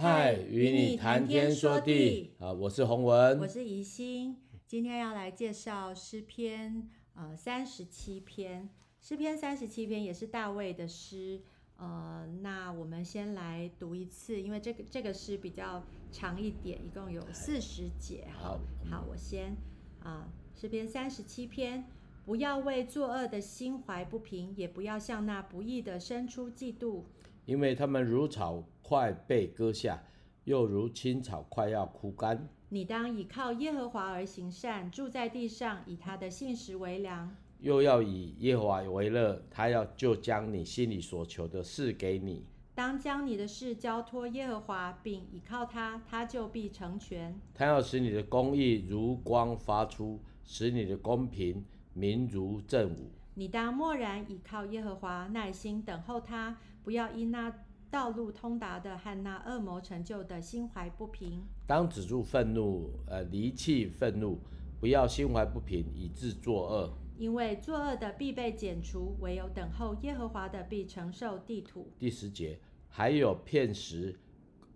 嗨，与你谈天说地。啊！我是洪文，我是怡心，今天要来介绍诗篇呃三十七篇，诗篇三十七篇也是大卫的诗，呃，那我们先来读一次，因为这个这个诗比较长一点，一共有四十节。好，好，我先啊，诗篇三十七篇，不要为作恶的心怀不平，也不要向那不义的生出嫉妒。因为他们如草快被割下，又如青草快要枯干。你当倚靠耶和华而行善，住在地上，以他的信实为粮。又要以耶和华为乐，他要就将你心里所求的事给你。当将你的事交托耶和华，并倚靠他，他就必成全。他要使你的公义如光发出，使你的公平明如正午。你当默然倚靠耶和华，耐心等候他，不要因那道路通达的和那恶魔成就的心怀不平。当止住愤怒，呃，离弃愤怒，不要心怀不平，以致作恶。因为作恶的必被剪除，唯有等候耶和华的必承受地土。第十节，还有片时，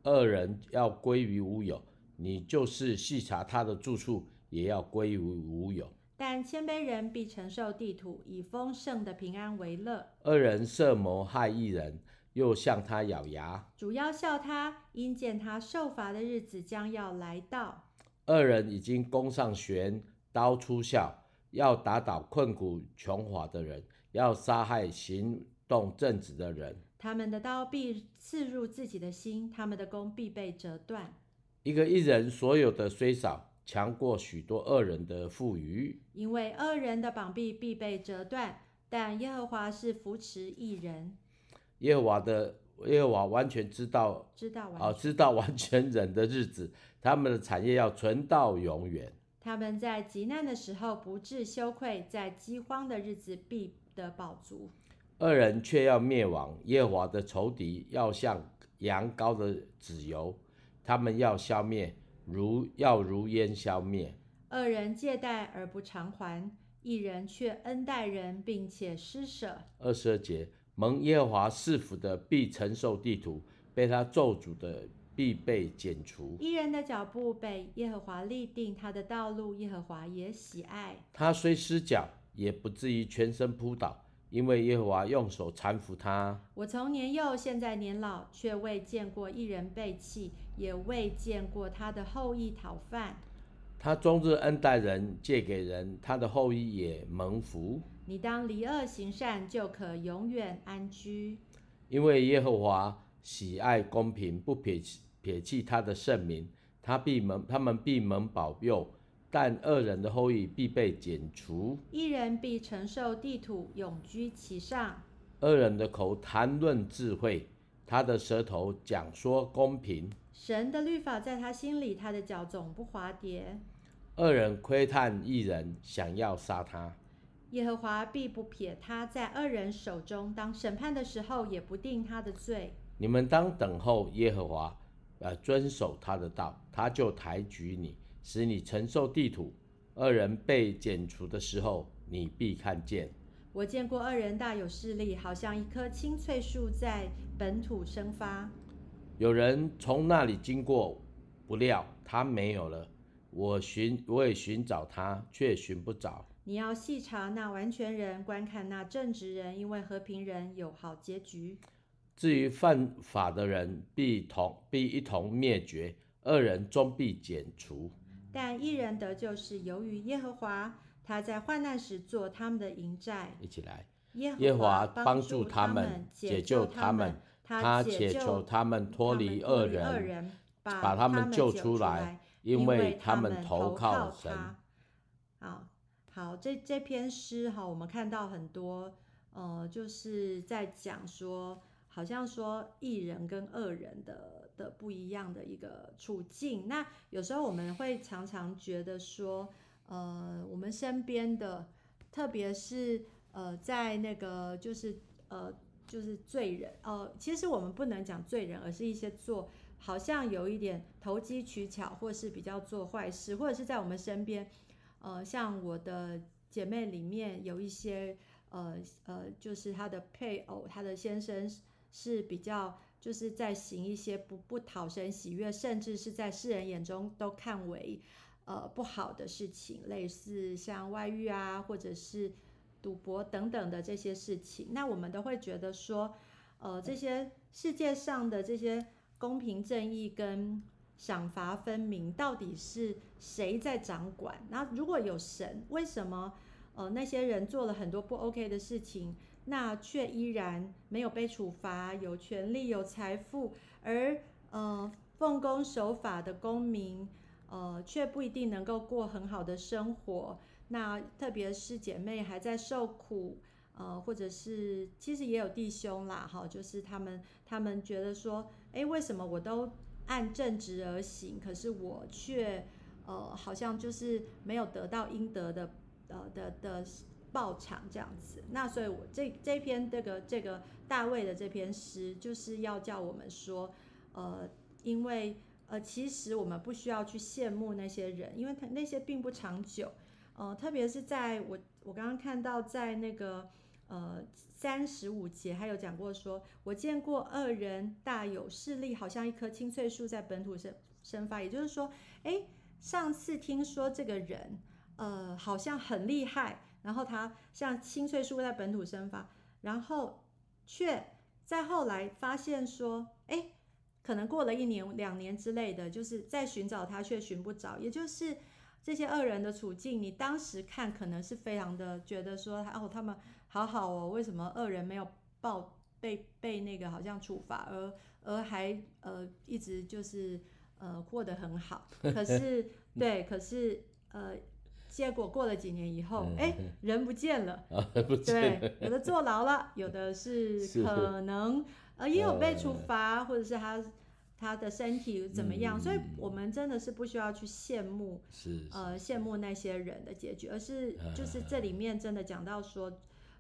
恶人要归于无有，你就是细查他的住处，也要归于无有。但谦卑人必承受地土，以丰盛的平安为乐。二人设谋害一人，又向他咬牙。主要笑他，因见他受罚的日子将要来到。二人已经弓上弦，刀出鞘，要打倒困苦穷乏的人，要杀害行动正直的人。他们的刀必刺入自己的心，他们的弓必被折断。一个一人所有的虽少。强过许多恶人的富余，因为恶人的膀臂必被折断，但耶和华是扶持义人。耶和华的耶和华完全知道，知道完啊，知道完全人的日子，他们的产业要存到永远。他们在极难的时候不致羞愧，在饥荒的日子必得饱足。恶人却要灭亡，耶和华的仇敌要像羊羔的脂油，他们要消灭。如要如烟消灭，恶人借贷而不偿还，一人却恩待人，并且施舍。二十二节，蒙耶和华赐福的必承受地土，被他咒诅的必被剪除。一人的脚步被耶和华立定，他的道路耶和华也喜爱。他虽失脚，也不至于全身扑倒。因为耶和华用手搀扶他。我从年幼现在年老，却未见过一人背弃，也未见过他的后裔讨饭。他终日恩待人，借给人，他的后裔也蒙福。你当离恶行善，就可永远安居。因为耶和华喜爱公平，不撇弃撇弃他的圣名，他必蒙他们必蒙保佑。但恶人的后裔必被剪除，一人必承受地土，永居其上。恶人的口谈论智慧，他的舌头讲说公平。神的律法在他心里，他的脚总不滑跌。恶人窥探一人，想要杀他。耶和华必不撇他在恶人手中，当审判的时候，也不定他的罪。你们当等候耶和华，呃，遵守他的道，他就抬举你。使你承受地土，二人被剪除的时候，你必看见。我见过二人大有势力，好像一棵青翠树在本土生发。有人从那里经过，不料他没有了。我寻，我也寻找他，却寻不着。你要细查那完全人，观看那正直人，因为和平人有好结局。至于犯法的人，必同必一同灭绝，二人终必剪除。但一人得救是由于耶和华，他在患难时做他们的营寨。一起来，耶和华帮助他们，解救他们，他解救他们脱离恶人，把他们救出来，因为他们投靠神。好，好，这这篇诗哈，我们看到很多，呃，就是在讲说。好像说一人跟恶人的的不一样的一个处境，那有时候我们会常常觉得说，呃，我们身边的，特别是呃，在那个就是呃，就是罪人，呃，其实我们不能讲罪人，而是一些做好像有一点投机取巧，或是比较做坏事，或者是在我们身边，呃，像我的姐妹里面有一些，呃呃，就是她的配偶，她的先生。是比较就是在行一些不不讨神喜悦，甚至是在世人眼中都看为呃不好的事情，类似像外遇啊，或者是赌博等等的这些事情，那我们都会觉得说，呃，这些世界上的这些公平正义跟赏罚分明，到底是谁在掌管？那如果有神，为什么呃那些人做了很多不 OK 的事情？那却依然没有被处罚，有权利、有财富，而呃奉公守法的公民，呃却不一定能够过很好的生活。那特别是姐妹还在受苦，呃，或者是其实也有弟兄啦，哈，就是他们他们觉得说，诶，为什么我都按正直而行，可是我却呃好像就是没有得到应得的，呃的的。爆场这样子，那所以我这这篇这个这个大卫的这篇诗，就是要叫我们说，呃，因为呃，其实我们不需要去羡慕那些人，因为他那些并不长久，呃，特别是在我我刚刚看到在那个呃三十五节还有讲过说，我见过恶人大有势力，好像一棵青翠树在本土生生发，也就是说，诶，上次听说这个人，呃，好像很厉害。然后他像青翠树在本土生发，然后却在后来发现说，哎，可能过了一年、两年之类的，就是在寻找他却寻不着。也就是这些恶人的处境，你当时看可能是非常的觉得说，哦，他们好好哦，为什么恶人没有报被被那个好像处罚，而而还呃一直就是呃过得很好。可是 对，可是呃。结果过了几年以后，哎、嗯，人不见了，啊、不见了。对，有的坐牢了，有的是可能呃也有被处罚，嗯、或者是他他的身体怎么样，嗯、所以我们真的是不需要去羡慕，是呃羡慕那些人的结局，而是就是这里面真的讲到说，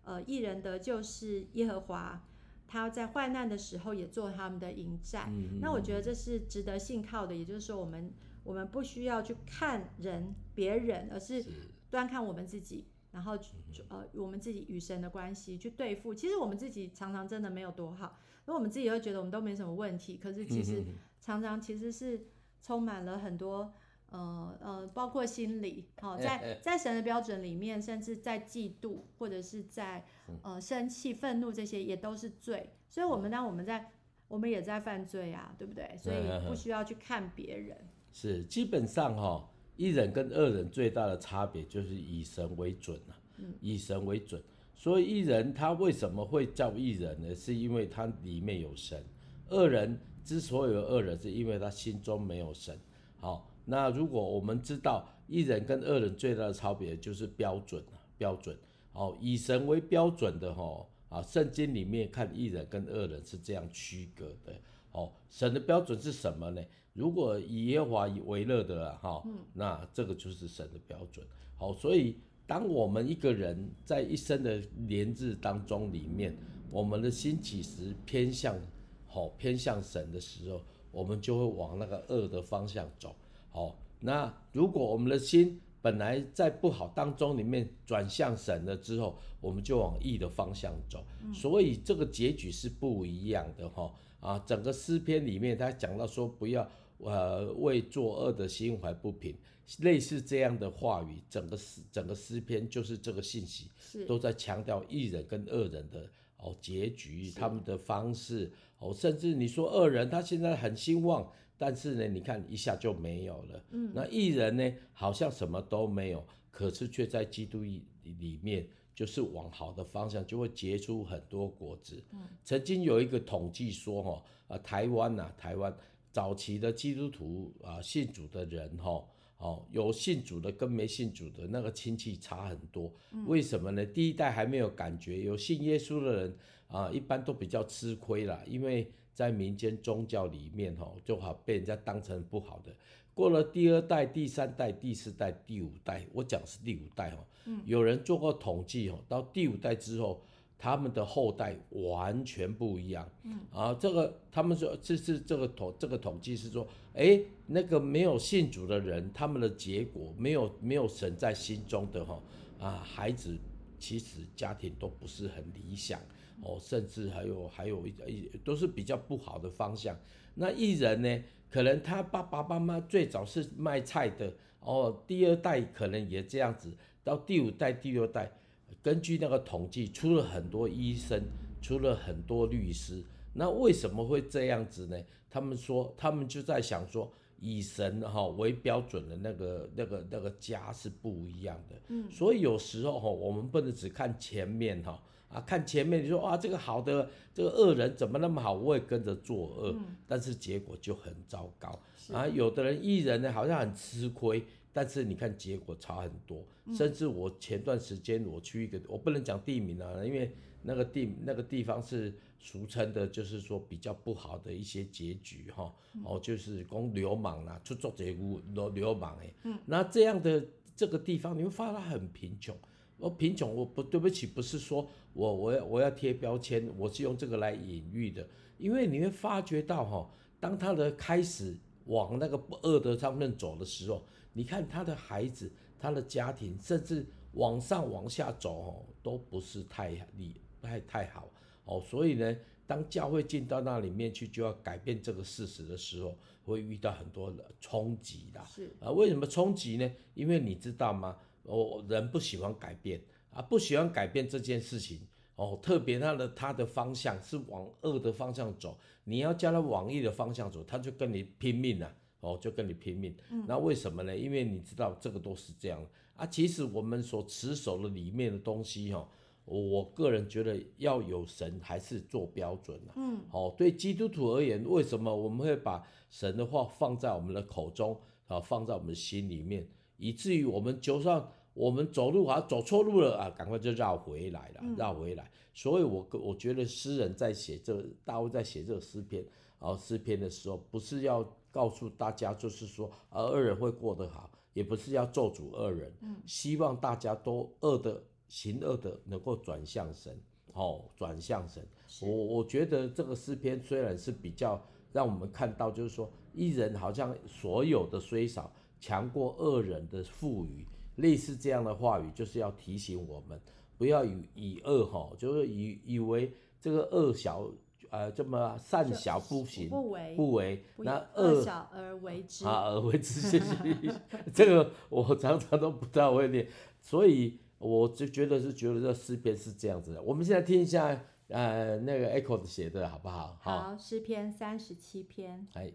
呃，义人得救是耶和华，他在患难的时候也做他们的营寨，嗯、那我觉得这是值得信靠的，也就是说我们。我们不需要去看人、别人，而是端看我们自己，然后呃，我们自己与神的关系去对付。其实我们自己常常真的没有多好，因为我们自己会觉得我们都没什么问题，可是其实常常其实是充满了很多呃呃，包括心理，好、哦，在在神的标准里面，甚至在嫉妒或者是在呃生气、愤怒这些也都是罪。所以，我们当我们在我们也在犯罪啊，对不对？所以不需要去看别人。是，基本上哈、哦，一人跟二人最大的差别就是以神为准啊，嗯、以神为准。所以一人他为什么会叫一人呢？是因为他里面有神。恶人之所以有恶人，是因为他心中没有神。好，那如果我们知道一人跟恶人最大的差别就是标准啊，标准。好，以神为标准的哈，啊，圣经里面看一人跟恶人是这样区隔的。好，神的标准是什么呢？如果以耶和华为乐的哈，那这个就是神的标准。好，所以当我们一个人在一生的年日当中里面，我们的心其实偏向好偏向神的时候，我们就会往那个恶的方向走。好，那如果我们的心本来在不好当中里面转向神了之后，我们就往义的方向走。所以这个结局是不一样的哈。啊，整个诗篇里面他讲到说不要。呃，为作恶的心怀不平，类似这样的话语，整个诗整个诗篇就是这个信息，都在强调义人跟恶人的哦结局，他们的方式哦，甚至你说恶人他现在很兴旺，但是呢，你看一下就没有了。嗯，那义人呢，好像什么都没有，可是却在基督里面，就是往好的方向，就会结出很多果子。嗯，曾经有一个统计说，哈，呃，台湾呐，台湾。早期的基督徒啊，信主的人哈，哦，有信主的跟没信主的那个亲戚差很多。为什么呢？第一代还没有感觉，有信耶稣的人啊，一般都比较吃亏啦，因为在民间宗教里面哈，就好被人家当成不好的。过了第二代、第三代、第四代、第五代，我讲是第五代哈，有人做过统计哦，到第五代之后。他们的后代完全不一样，嗯啊，这个他们说这是这个统这个统计是说，哎，那个没有信主的人，他们的结果没有没有神在心中的哈啊，孩子其实家庭都不是很理想哦，甚至还有还有一都是比较不好的方向。那艺人呢，可能他爸爸妈妈最早是卖菜的，哦，第二代可能也这样子，到第五代、第六代，根据那个统计，出了很多医生，出了很多律师。那为什么会这样子呢？他们说，他们就在想说，以神哈为标准的那个、那个、那个家是不一样的。嗯，所以有时候哈，我们不能只看前面哈啊，看前面你说啊，这个好的这个恶人怎么那么好，我也跟着作恶，嗯，但是结果就很糟糕啊。有的人义人呢，好像很吃亏，但是你看结果差很多。甚至我前段时间我去一个，我不能讲地名啊，因为那个地那个地方是。俗称的，就是说比较不好的一些结局，哈，哦，就是讲流氓啦，出做贼屋流流氓哎，嗯，那这样的这个地方，你会发现很贫穷。我贫穷，我不对不起，不是说我我要我要贴标签，我是用这个来隐喻的，因为你会发觉到哈，当他的开始往那个不恶的上面走的时候，你看他的孩子、他的家庭，甚至往上往下走哦，都不是太厉太太好。哦，所以呢，当教会进到那里面去，就要改变这个事实的时候，会遇到很多的冲击的。是啊，为什么冲击呢？因为你知道吗？哦，人不喜欢改变啊，不喜欢改变这件事情。哦，特别他的他的方向是往恶的方向走，你要叫他往义的方向走，他就跟你拼命了。哦，就跟你拼命。嗯。那为什么呢？因为你知道这个都是这样啊。其实我们所持守的里面的东西，哈。我个人觉得要有神还是做标准啊。嗯，好，对基督徒而言，为什么我们会把神的话放在我们的口中啊，放在我们心里面，以至于我们就算我们走路啊走错路了啊，赶快就绕回来了，绕回来。所以我我觉得诗人在写这大卫在写这个诗篇啊诗篇的时候，不是要告诉大家就是说呃恶人会过得好，也不是要咒诅恶人，希望大家都恶的。行恶的能够转向神，哦，转向神。我我觉得这个诗篇虽然是比较让我们看到，就是说一人好像所有的虽少，强过恶人的富裕，类似这样的话语，就是要提醒我们不要以以恶哈，就是以以为这个恶小，呃，这么善小不行，不为不为，那恶小而为之啊，而为之，谢谢 这个我常常都不太会念，所以。我就觉得是觉得这诗篇是这样子的，我们现在听一下，呃，那个 Echo 写的好不好？好，诗篇三十七篇。哎。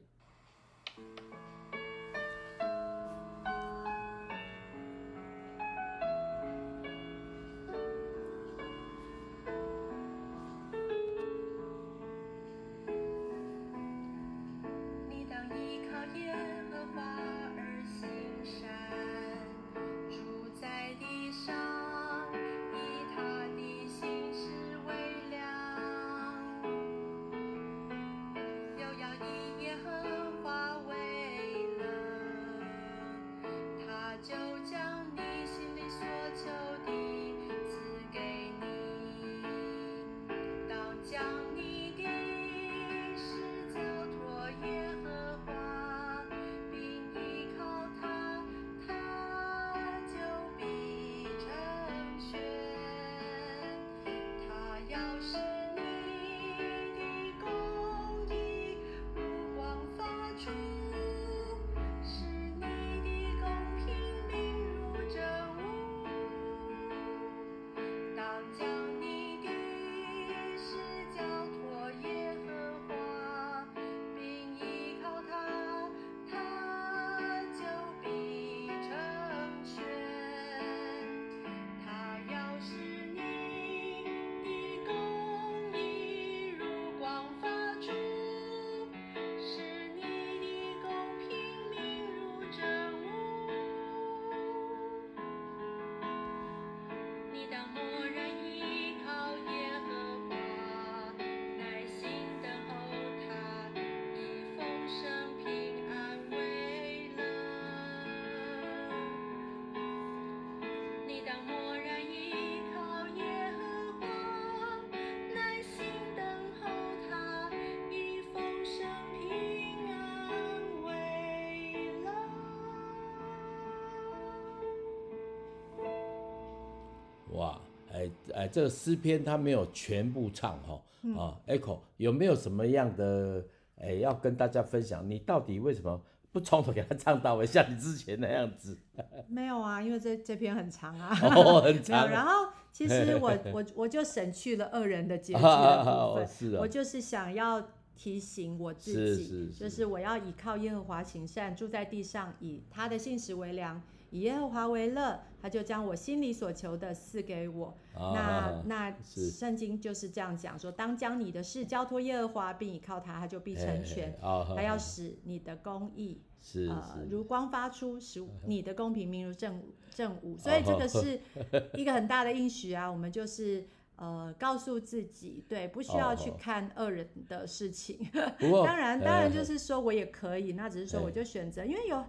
哇，哎哎，这个诗篇他没有全部唱哈，啊，Echo 有没有什么样的哎要跟大家分享？你到底为什么不从头给他唱到尾，像你之前那样子？没有啊，因为这这篇很长啊，哦，很 长。然后其实我我我就省去了恶人的结局 的部分，哦是啊，我就是想要提醒我自己，是是是就是我要倚靠耶和华行善，住在地上，以他的信实为粮。以耶和华为乐，他就将我心里所求的赐给我。哦、那那圣经就是这样讲说：当将你的事交托耶和华，并倚靠他，他就必成全。哦、他要使你的公义是呃如光发出，使你的公平明如正正午。所以这个是 一个很大的应许啊！我们就是。呃，告诉自己，对，不需要去看恶人的事情。哦、当然，当然就是说我也可以，那只是说我就选择，因为有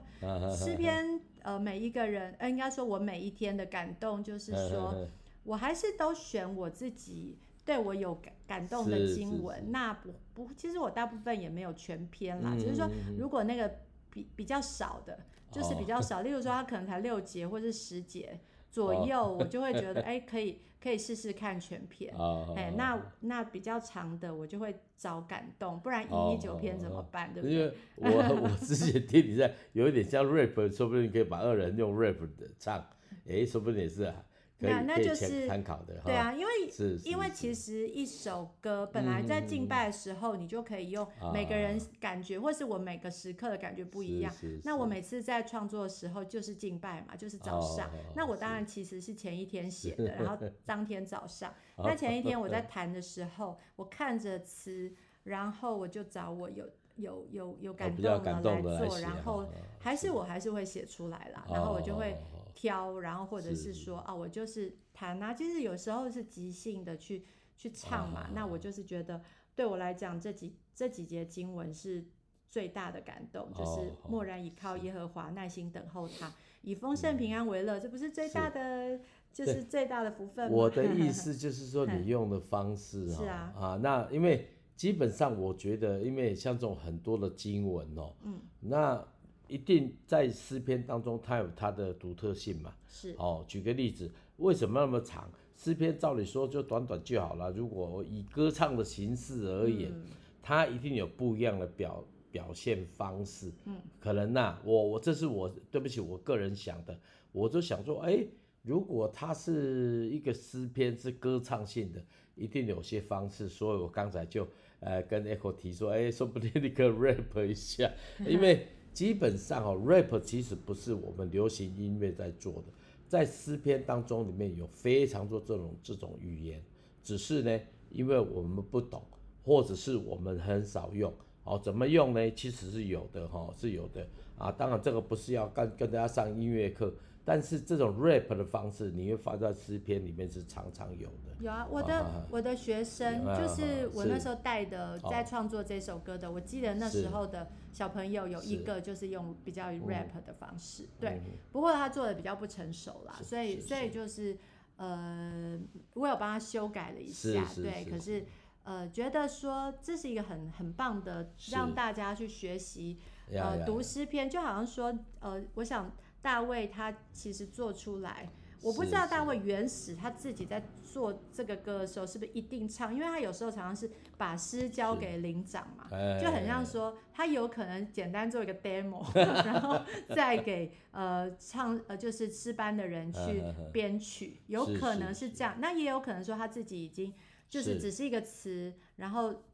诗篇，呃，每一个人，呃，应该说我每一天的感动，就是说我还是都选我自己对我有感感动的经文。那不不，其实我大部分也没有全篇啦，只、是说如果那个比比较少的，就是比较少，哦、例如说他可能才六节或是十节左右，哦、我就会觉得 哎、欸、可以。可以试试看全篇，哎、oh, 欸，那那比较长的我就会找感动，不然一一九篇怎么办？Oh, 对不对？因 为我我之前听你在有一点像 rap，说不定你可以把二人用 rap 的唱，哎、欸，说不定也是啊。那那就是参考的，对啊，因为是因为其实一首歌本来在敬拜的时候，你就可以用每个人感觉，或是我每个时刻的感觉不一样。那我每次在创作的时候就是敬拜嘛，就是早上。那我当然其实是前一天写的，然后当天早上。那前一天我在 弹的时候，我看着词，然后我就找我有有有有感动的来做，然后还是我还是会写出来啦，然后我就会。挑，然后或者是说是啊，我就是弹啊，其实有时候是即兴的去去唱嘛。啊、那我就是觉得，对我来讲，这几这几节经文是最大的感动，哦、就是默然倚靠耶和华，耐心等候他，以丰盛平安为乐，嗯、这不是最大的，是就是最大的福分吗？我的意思就是说，你 用的方式是啊啊，那因为基本上我觉得，因为像这种很多的经文哦，嗯，那。一定在诗篇当中，它有它的独特性嘛？是哦。举个例子，为什么那么长？诗篇照理说就短短就好了。如果以歌唱的形式而言，嗯、它一定有不一样的表表现方式。嗯，可能呐、啊，我我这是我对不起，我个人想的，我就想说，哎、欸，如果它是一个诗篇是歌唱性的，一定有些方式。所以我刚才就呃跟 Echo 提说，哎、欸，说不定你可以 rap 一下，因为。基本上哦，rap 其实不是我们流行音乐在做的，在诗篇当中里面有非常多这种这种语言，只是呢，因为我们不懂，或者是我们很少用，哦，怎么用呢？其实是有的哈，是有的啊。当然这个不是要跟跟大家上音乐课。但是这种 rap 的方式，你会发在诗篇里面是常常有的。有啊，我的、啊、我的学生就是我那时候带的，在创作这首歌的。哦、我记得那时候的小朋友有一个就是用比较 rap 的方式，嗯、对。不过他做的比较不成熟啦，所以所以就是呃，我有帮他修改了一下，对。可是呃，觉得说这是一个很很棒的，让大家去学习呃读诗篇，就好像说呃，我想。大卫他其实做出来，我不知道大卫原始他自己在做这个歌的时候是不是一定唱，因为他有时候常常是把诗交给领长嘛，就很像说他有可能简单做一个 demo，然后再给呃唱呃就是诗班的人去编曲，有可能是这样，那也有可能说他自己已经就是只是一个词，然后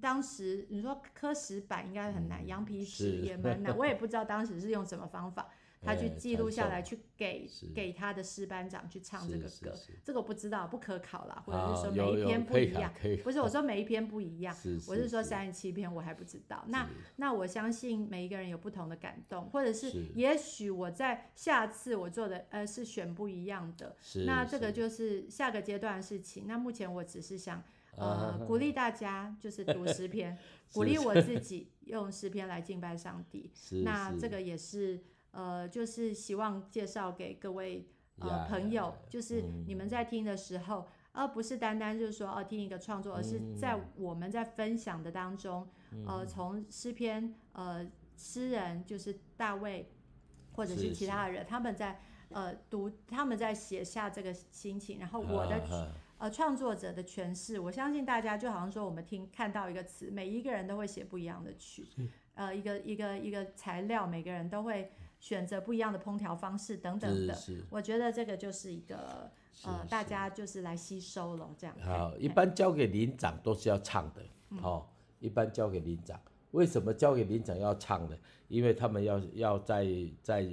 当时你说刻石板应该很难，羊皮纸也蛮难，我也不知道当时是用什么方法。他去记录下来，去给给他的诗班长去唱这个歌，这个我不知道，不可考啦，或者是说每一篇不一样，不是我说每一篇不一样，我是说三十七篇我还不知道。那那我相信每一个人有不同的感动，或者是也许我在下次我做的呃是选不一样的，那这个就是下个阶段的事情。那目前我只是想呃鼓励大家就是读诗篇，鼓励我自己用诗篇来敬拜上帝。那这个也是。呃，就是希望介绍给各位呃朋友，就是你们在听的时候，而不是单单就是说哦听一个创作，而是在我们在分享的当中，呃，从诗篇呃诗人就是大卫，或者是其他的人，他们在呃读他们在写下这个心情，然后我的、啊、呃创作者的诠释，我相信大家就好像说我们听看到一个词，每一个人都会写不一样的曲，呃一个一个一个材料，每个人都会选择不一样的烹调方式等等的，我觉得这个就是一个呃大家就是来吸收了这样。好，一般交给灵长都是要唱的，好、嗯。一般交给灵长，为什么交给灵长要唱呢？因为他们要要在在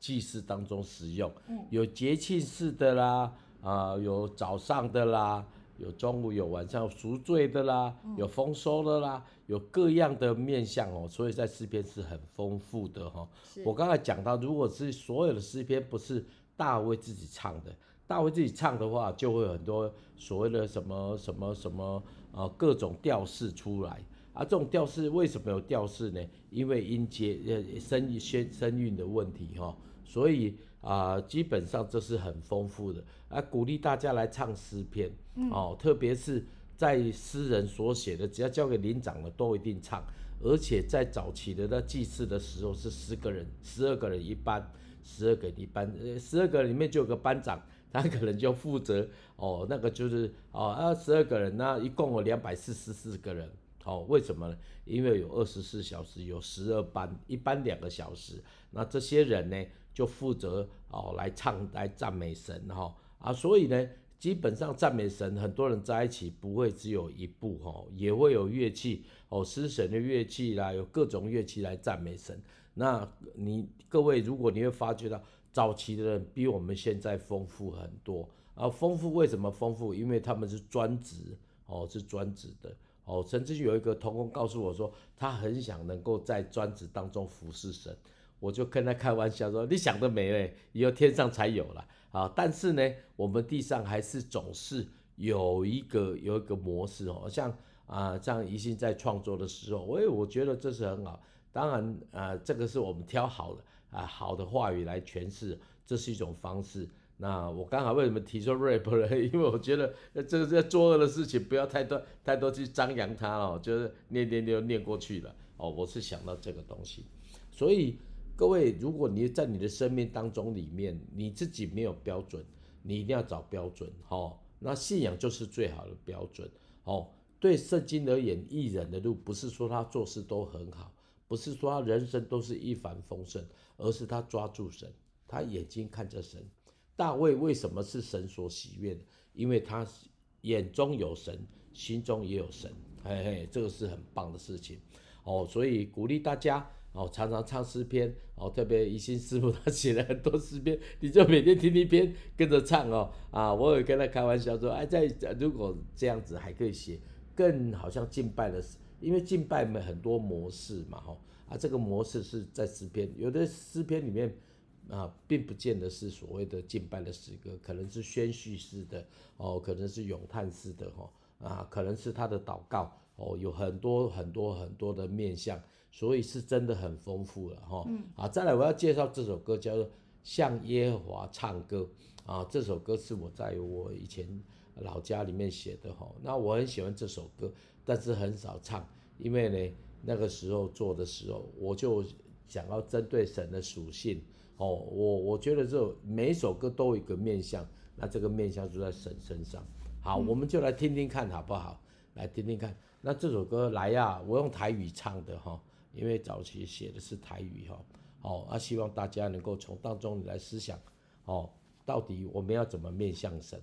祭祀当中使用，有节庆式的啦，啊、呃，有早上的啦，有中午有晚上有赎罪的啦，有丰收的啦，有各样的面相哦，所以在诗篇是很丰富的哈。我刚才讲到，如果是所有的诗篇不是大卫自己唱的，大卫自己唱的话，就会有很多所谓的什么什么什么。啊，各种调式出来啊，这种调式为什么有调式呢？因为音节呃声声声韵的问题哈，所以啊，基本上这是很丰富的。啊，鼓励大家来唱诗篇。哦，特别是在诗人所写的，只要交给领长的都一定唱，而且在早期的那祭祀的时候是十个人，十二个人一班，十二个一班，呃，十二个里面就有个班长。他可能就负责哦，那个就是哦，二十二个人，那一共有两百四十四个人，哦，为什么呢？因为有二十四小时，有十二班，一班两个小时，那这些人呢就负责哦来唱来赞美神哈、啊，所以呢，基本上赞美神，很多人在一起不会只有一部哈、也会有乐器哦，诗神的乐器啦，有各种乐器来赞美神。那你各位，如果你会发觉到。早期的人比我们现在丰富很多啊！丰富为什么丰富？因为他们是专职哦，是专职的哦。甚至有一个同工告诉我说，他很想能够在专职当中服侍神。我就跟他开玩笑说：“你想得美嘞，以后天上才有了啊！”但是呢，我们地上还是总是有一个有一个模式哦，像啊，像宜兴在创作的时候，我也我觉得这是很好。当然啊，这个是我们挑好的。啊，好的话语来诠释，这是一种方式。那我刚好为什么提出 rap 呢？因为我觉得这个在作恶的事情，不要太多太多去张扬它哦，就是念念就念过去了哦。我是想到这个东西，所以各位，如果你在你的生命当中里面，你自己没有标准，你一定要找标准哦。那信仰就是最好的标准哦。对圣经而言，义人的路不是说他做事都很好，不是说他人生都是一帆风顺。而是他抓住神，他眼睛看着神。大卫为什么是神所喜悦的？因为他眼中有神，心中也有神。嘿嘿，这个是很棒的事情哦。所以鼓励大家哦，常常唱诗篇哦。特别一心师傅他 写了很多诗篇，你就每天听一篇，跟着唱哦。啊，我有跟他开玩笑说，哎，在如果这样子还可以写，更好像敬拜的，因为敬拜们很多模式嘛，吼。啊，这个模式是在诗篇，有的诗篇里面啊，并不见得是所谓的敬拜的诗歌，可能是宣叙式的哦，可能是咏叹式的哈，啊，可能是他的祷告哦，有很多很多很多的面向，所以是真的很丰富了哈。嗯。啊，再来我要介绍这首歌叫做《向耶和华唱歌》啊，这首歌是我在我以前老家里面写的哈，那我很喜欢这首歌，但是很少唱，因为呢。那个时候做的时候，我就想要针对神的属性哦，我我觉得这每一首歌都有一个面向，那这个面向就在神身上。好，嗯、我们就来听听看好不好？来听听看。那这首歌来呀，我用台语唱的哈，因为早期写的是台语哈。哦，那希望大家能够从当中来思想哦，到底我们要怎么面向神？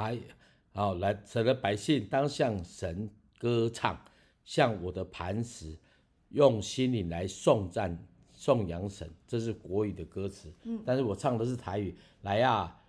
还好来，神的百姓当向神歌唱，向我的磐石用心灵来颂赞颂扬神，这是国语的歌词。嗯，但是我唱的是台语。来呀、啊，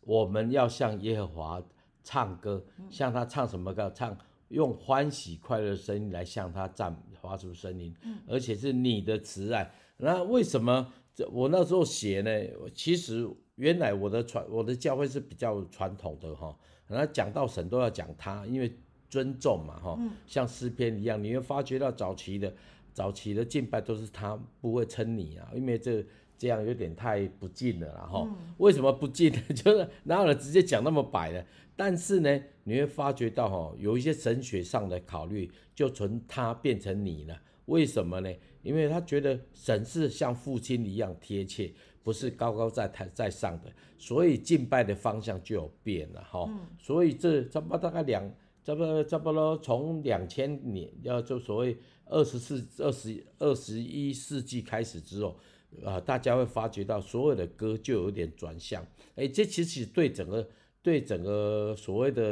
我们要向耶和华唱歌，向他唱什么歌？唱用欢喜快乐的声音来向他赞，发出声音。嗯，而且是你的慈爱。那为什么这我那时候写呢？其实原来我的传我的教会是比较传统的哈，然后讲到神都要讲他，因为尊重嘛哈。像诗篇一样，你会发觉到早期的早期的敬拜都是他，不会称你啊，因为这这样有点太不敬了啦哈。为什么不敬呢？就是哪有人直接讲那么白的？但是呢，你会发觉到哈，有一些神学上的考虑，就从他变成你了。为什么呢？因为他觉得神是像父亲一样贴切，不是高高在台在上的，所以敬拜的方向就有变了哈。嗯、所以这差不多大概两，差不多差不多从两千年要就所谓二十四、二十二十一世纪开始之后，啊，大家会发觉到所有的歌就有点转向。哎，这其实对整个对整个所谓的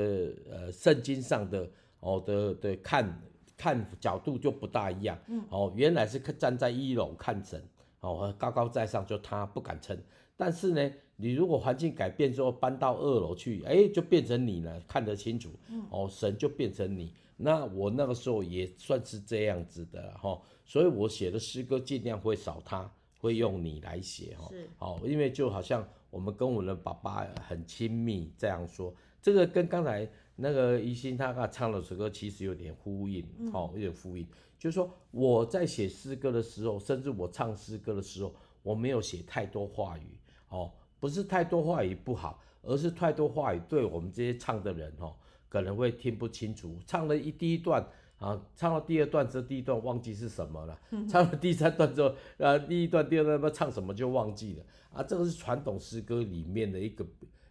呃圣经上的哦的的看。看角度就不大一样，嗯，哦，原来是站在一楼看神，哦，高高在上，就他不敢称。但是呢，你如果环境改变之后搬到二楼去，哎，就变成你了，看得清楚，嗯，哦，神就变成你。那我那个时候也算是这样子的哈，所以我写的诗歌尽量会少他，会用你来写哈，是，哦，因为就好像我们跟我们的爸爸很亲密这样说，这个跟刚才。那个一心他他唱的首歌其实有点呼应，哦，有点呼应，就是说我在写诗歌的时候，甚至我唱诗歌的时候，我没有写太多话语，哦，不是太多话语不好，而是太多话语对我们这些唱的人，哦，可能会听不清楚。唱了一第一段啊，唱到第二段，这第一段忘记是什么了，唱了第三段之后，呃，第一段、第二段不唱什么就忘记了，啊，这个是传统诗歌里面的一个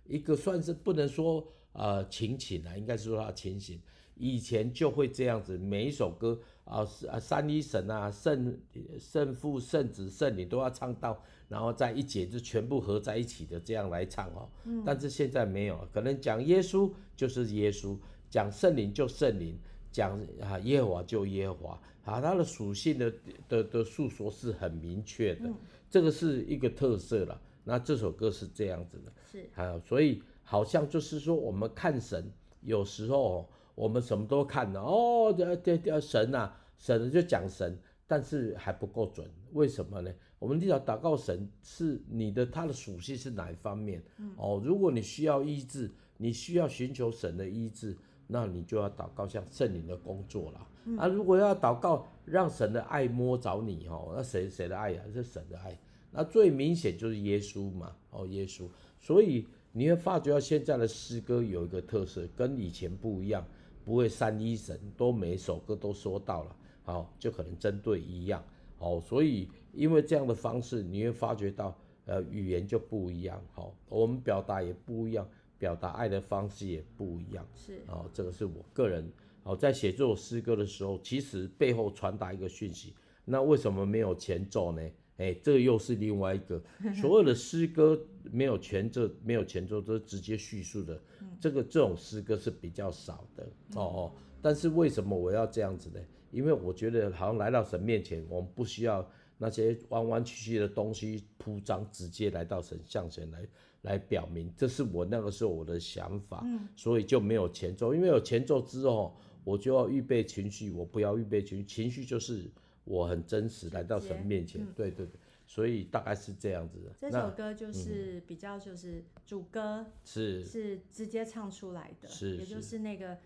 一个算是不能说。呃，情景啊，应该是说它情形，以前就会这样子，每一首歌啊，啊，三一神啊，圣圣父、圣子、圣灵都要唱到，然后在一节就全部合在一起的这样来唱哦。嗯。但是现在没有，可能讲耶稣就是耶稣，讲圣灵就圣灵，讲啊耶和华就耶和华，啊，它的属性的的的诉说是很明确的，嗯，这个是一个特色了。那这首歌是这样子的，是啊，所以。好像就是说，我们看神，有时候我们什么都看了哦，对对对，神啊，神就讲神，但是还不够准，为什么呢？我们至少祷告神是你的，他的属性是哪一方面？哦，如果你需要医治，你需要寻求神的医治，那你就要祷告像圣灵的工作了。啊，如果要祷告让神的爱摸着你哦，那谁谁的爱呀？是神的爱。那最明显就是耶稣嘛，哦，耶稣，所以。你会发觉到现在的诗歌有一个特色，跟以前不一样，不会三一神都每首歌都说到了，好，就可能针对一样，好，所以因为这样的方式，你会发觉到，呃，语言就不一样，好，我们表达也不一样，表达爱的方式也不一样，是，哦，这个是我个人，哦，在写这首诗歌的时候，其实背后传达一个讯息，那为什么没有前奏呢？哎，这又是另外一个，所有的诗歌没有前奏，没有前奏都是直接叙述的，这个这种诗歌是比较少的。哦哦。但是为什么我要这样子呢？因为我觉得好像来到神面前，我们不需要那些弯弯曲曲的东西铺张，直接来到神像前来来表明，这是我那个时候我的想法，所以就没有前奏，因为有前奏之后，我就要预备情绪，我不要预备情绪，情绪就是。我很真实来到神面前，嗯、对对对，所以大概是这样子的。这。首歌就是比较就是主歌是。是直接唱出来的，是也就是。那个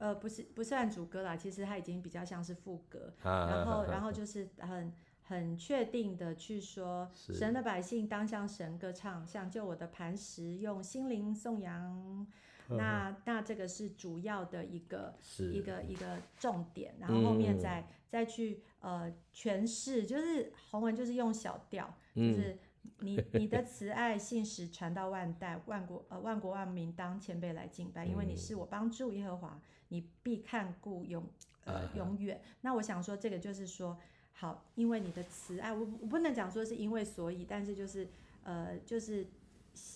呃不是不算主歌啦，其实它已经比较像是副歌，啊、然后、啊、然后就是很很确定的去说，神的百姓当向神歌唱，像救我的磐石，用心灵颂扬。那那这个是主要的一个一个一个重点，然后后面再、嗯、再去呃诠释，就是洪文就是用小调，嗯、就是你你的慈爱信实传到万代，万国呃万国万民当前辈来敬拜，因为你是我帮助耶和华，你必看顾永呃永远。那我想说这个就是说好，因为你的慈爱，我我不能讲说是因为所以，但是就是呃就是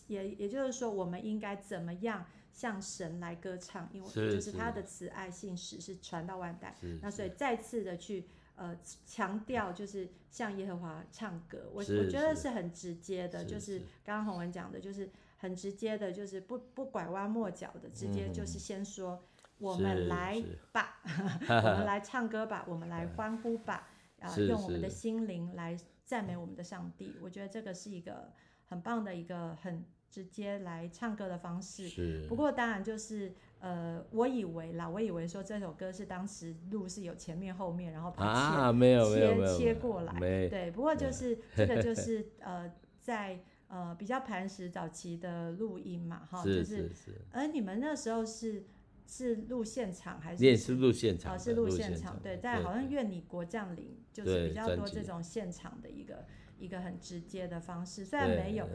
也也就是说我们应该怎么样？向神来歌唱，因为就是他的慈爱信使是传到万代。那所以再次的去呃强调，就是向耶和华唱歌，我我觉得是很直接的，就是刚刚洪文讲的，就是很直接的，就是不不拐弯抹角的，直接就是先说我们来吧，我们来唱歌吧，我们来欢呼吧，啊，用我们的心灵来赞美我们的上帝。我觉得这个是一个很棒的一个很。直接来唱歌的方式，是。不过当然就是，呃，我以为啦，我以为说这首歌是当时录是有前面后面，然后把切、啊、没有切没有切过来，对。不过就是这个就是呃，在呃比较磐石早期的录音嘛，哈，就是。而你们那时候是是录现场还是？是录现场。哦，是录现场，对。在好像愿你国降临，就是比较多这种现场的一个一个很直接的方式，虽然没有。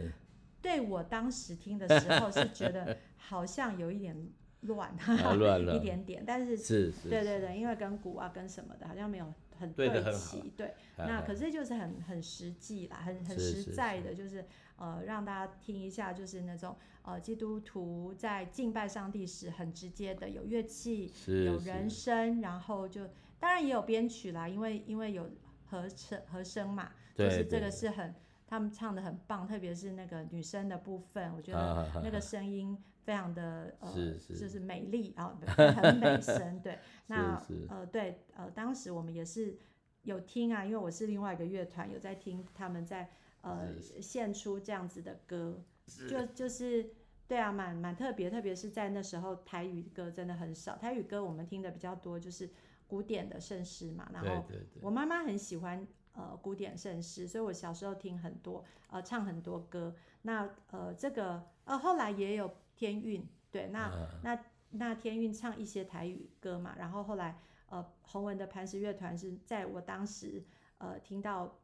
对我当时听的时候是觉得 好像有一点乱，乱 一点点，但是，是，是对对对，因为跟鼓啊跟什么的，好像没有很对齐，对，那可是就是很很实际啦，很很实在的，就是呃让大家听一下，就是那种呃基督徒在敬拜上帝时很直接的，有乐器，有人声，然后就当然也有编曲啦，因为因为有和声和声嘛，就是这个是很。他们唱的很棒，特别是那个女生的部分，我觉得那个声音非常的呃，就是美丽啊，很美声。对，那呃对呃，当时我们也是有听啊，因为我是另外一个乐团，有在听他们在呃献出这样子的歌，就就是对啊，蛮蛮特别，特别是在那时候台语歌真的很少，台语歌我们听的比较多，就是古典的圣诗嘛，然后我妈妈很喜欢。呃，古典圣诗，所以我小时候听很多，呃，唱很多歌。那呃，这个呃，后来也有天韵，对，那、uh. 那那天韵唱一些台语歌嘛。然后后来呃，洪文的磐石乐团是在我当时呃听到，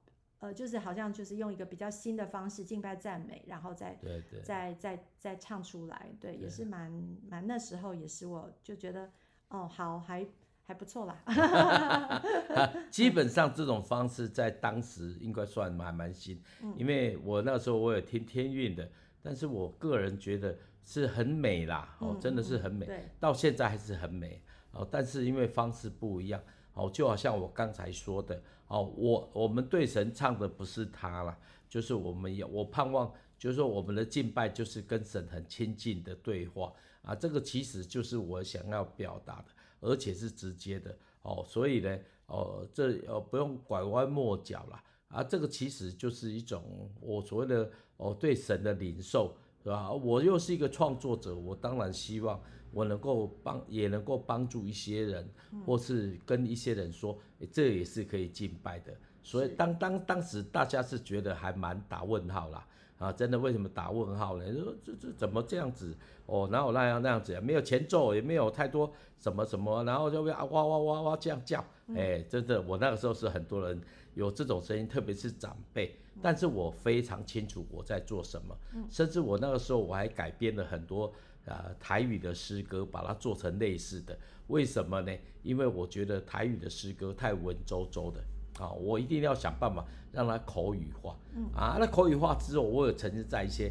呃，就是好像就是用一个比较新的方式敬拜赞美，然后再对对再再再唱出来，对，对也是蛮蛮那时候也是我就觉得哦，好还。还不错啦 基本上这种方式在当时应该算蛮蛮新，嗯，因为我那时候我也听天韵的，但是我个人觉得是很美啦，哦，真的是很美，嗯，到现在还是很美，哦，但是因为方式不一样，哦，就好像我刚才说的，哦，我我们对神唱的不是他啦，就是我们要，我盼望就是说我们的敬拜就是跟神很亲近的对话啊，这个其实就是我想要表达的。而且是直接的哦，所以呢，哦，这呃不用拐弯抹角了啊，这个其实就是一种我所谓的哦对神的领受，是吧？我又是一个创作者，我当然希望我能够帮，也能够帮助一些人，或是跟一些人说，诶，这也是可以敬拜的。所以当当当时大家是觉得还蛮打问号啦。啊，真的为什么打问号呢？说这这怎么这样子？哦，哪有那样那样子啊？没有前奏，也没有太多什么什么，然后就会啊哇哇哇哇这样叫，哎、欸，真的，我那个时候是很多人有这种声音，特别是长辈。但是我非常清楚我在做什么，甚至我那个时候我还改编了很多啊、呃、台语的诗歌，把它做成类似的。为什么呢？因为我觉得台语的诗歌太文绉绉的。啊，我一定要想办法让它口语化。嗯啊，那口语化之后，我有曾经在一些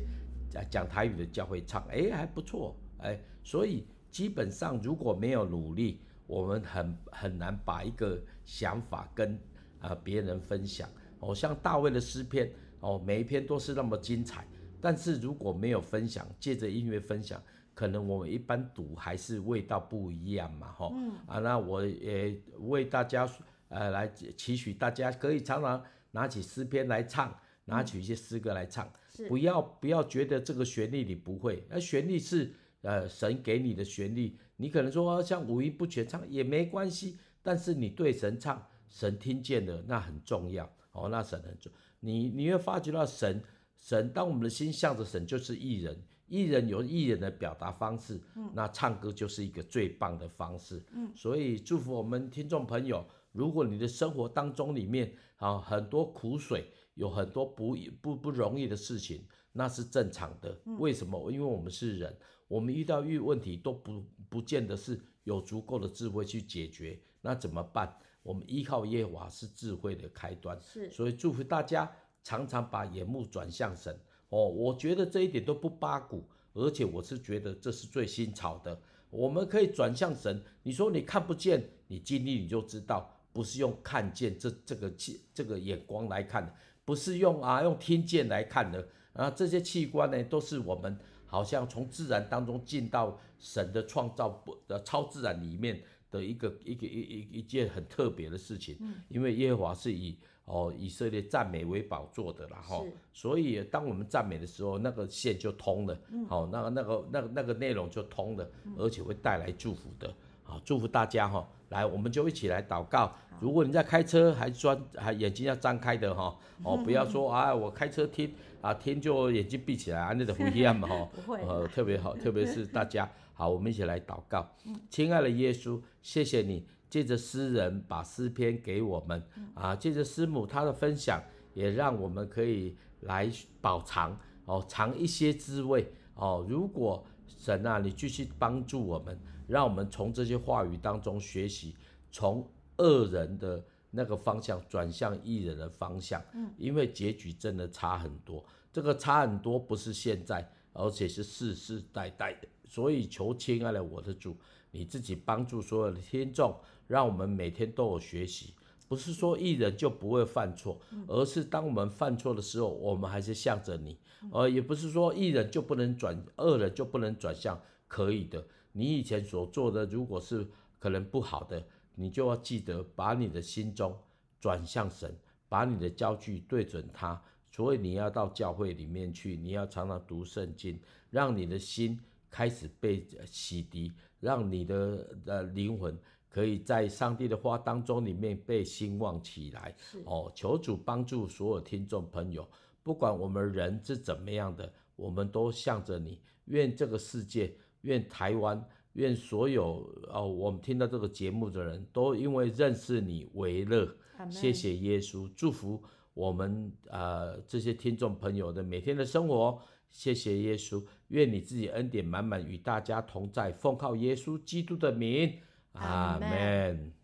讲台语的教会唱，哎，还不错，哎，所以基本上如果没有努力，我们很很难把一个想法跟啊别人分享。哦，像大卫的诗篇，哦，每一篇都是那么精彩，但是如果没有分享，借着音乐分享，可能我们一般读还是味道不一样嘛，哈。嗯。啊，那我也为大家。呃，来期许大家可以常常拿起诗篇来唱，拿起一些诗歌来唱，嗯、不要不要觉得这个旋律你不会，那旋律是呃神给你的旋律，你可能说像五音不全唱也没关系，但是你对神唱，神听见了那很重要哦，那神很重，你你会发觉到神神当我们的心向着神就是艺人，艺人有艺人的表达方式，嗯，那唱歌就是一个最棒的方式，嗯，所以祝福我们听众朋友。如果你的生活当中里面啊很多苦水，有很多不不不容易的事情，那是正常的。为什么？因为我们是人，我们遇到遇问题都不不见得是有足够的智慧去解决。那怎么办？我们依靠耶和华是智慧的开端。是，所以祝福大家常常把眼目转向神。哦，我觉得这一点都不八股。而且我是觉得这是最新潮的。我们可以转向神，你说你看不见，你经历你就知道，不是用看见这这个器这个眼光来看的，不是用啊用听见来看的啊，这些器官呢都是我们好像从自然当中进到神的创造不的超自然里面的一个一个一一一件很特别的事情，因为耶和华是以。哦，以色列赞美为宝座的啦，哈，所以当我们赞美的时候，那个线就通了，好、嗯，那个那个那个那个内容就通了，而且会带来祝福的，好，祝福大家哈，来，我们就一起来祷告。如果你在开车，还专还眼睛要张开的哈，哦，不要说啊，我开车听啊听就眼睛闭起来啊，那个不一样嘛哈，呃，特别好，特别是大家，好，我们一起来祷告。亲爱的耶稣，谢谢你。借着诗人把诗篇给我们啊，借着师母她的分享，也让我们可以来饱尝哦，尝一些滋味哦。如果神啊，你继续帮助我们，让我们从这些话语当中学习，从恶人的那个方向转向义人的方向。因为结局真的差很多，这个差很多不是现在，而且是世世代代的。所以求亲爱的我的主，你自己帮助所有的听众。让我们每天都有学习，不是说义人就不会犯错，而是当我们犯错的时候，我们还是向着你，而也不是说义人就不能转，恶人就不能转向，可以的。你以前所做的，如果是可能不好的，你就要记得把你的心中转向神，把你的焦距对准他。所以你要到教会里面去，你要常常读圣经，让你的心开始被洗涤，让你的呃灵魂。可以在上帝的话当中里面被兴旺起来哦，求主帮助所有听众朋友，不管我们人是怎么样的，我们都向着你。愿这个世界，愿台湾，愿所有哦，我们听到这个节目的人都因为认识你为乐。谢谢耶稣，祝福我们呃这些听众朋友的每天的生活。谢谢耶稣，愿你自己恩典满满与大家同在，奉靠耶稣基督的名。Amen。